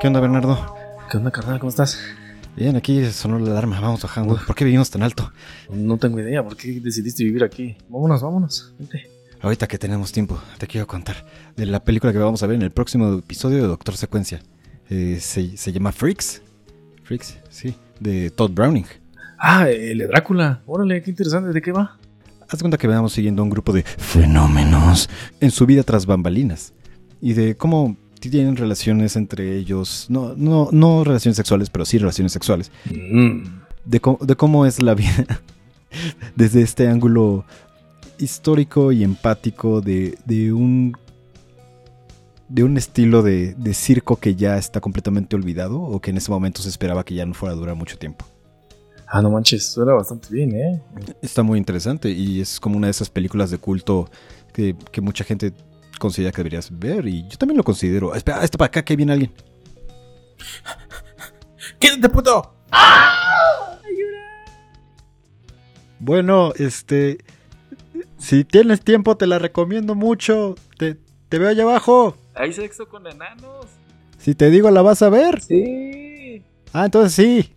¿Qué onda, Bernardo? ¿Qué onda, carnal? ¿Cómo estás? Bien, aquí sonó la alarma. Vamos bajando. ¿Por qué vivimos tan alto? No tengo idea. ¿Por qué decidiste vivir aquí? Vámonos, vámonos. Vente. Ahorita que tenemos tiempo, te quiero contar de la película que vamos a ver en el próximo episodio de Doctor Secuencia. Eh, se, se llama Freaks. Freaks, sí. De Todd Browning. Ah, el de Drácula. Órale, qué interesante. ¿De qué va? Haz cuenta que vamos siguiendo a un grupo de fenómenos en su vida tras bambalinas. Y de cómo tienen relaciones entre ellos. No, no, no relaciones sexuales, pero sí relaciones sexuales. Mm. De, cómo es la vida desde este ángulo histórico y empático de, de un de un estilo de, de circo que ya está completamente olvidado o que en ese momento se esperaba que ya no fuera a durar mucho tiempo. Ah, no manches. Suena bastante bien, ¿eh? Está muy interesante y es como una de esas películas de culto que, que mucha gente considera que deberías ver y yo también lo considero. Espera, esto para acá que viene alguien. ¡Quédate, puto! Bueno, este, si tienes tiempo te la recomiendo mucho. Te, te veo allá abajo. Hay sexo con enanos. Si te digo la vas a ver. Sí. Ah, entonces sí.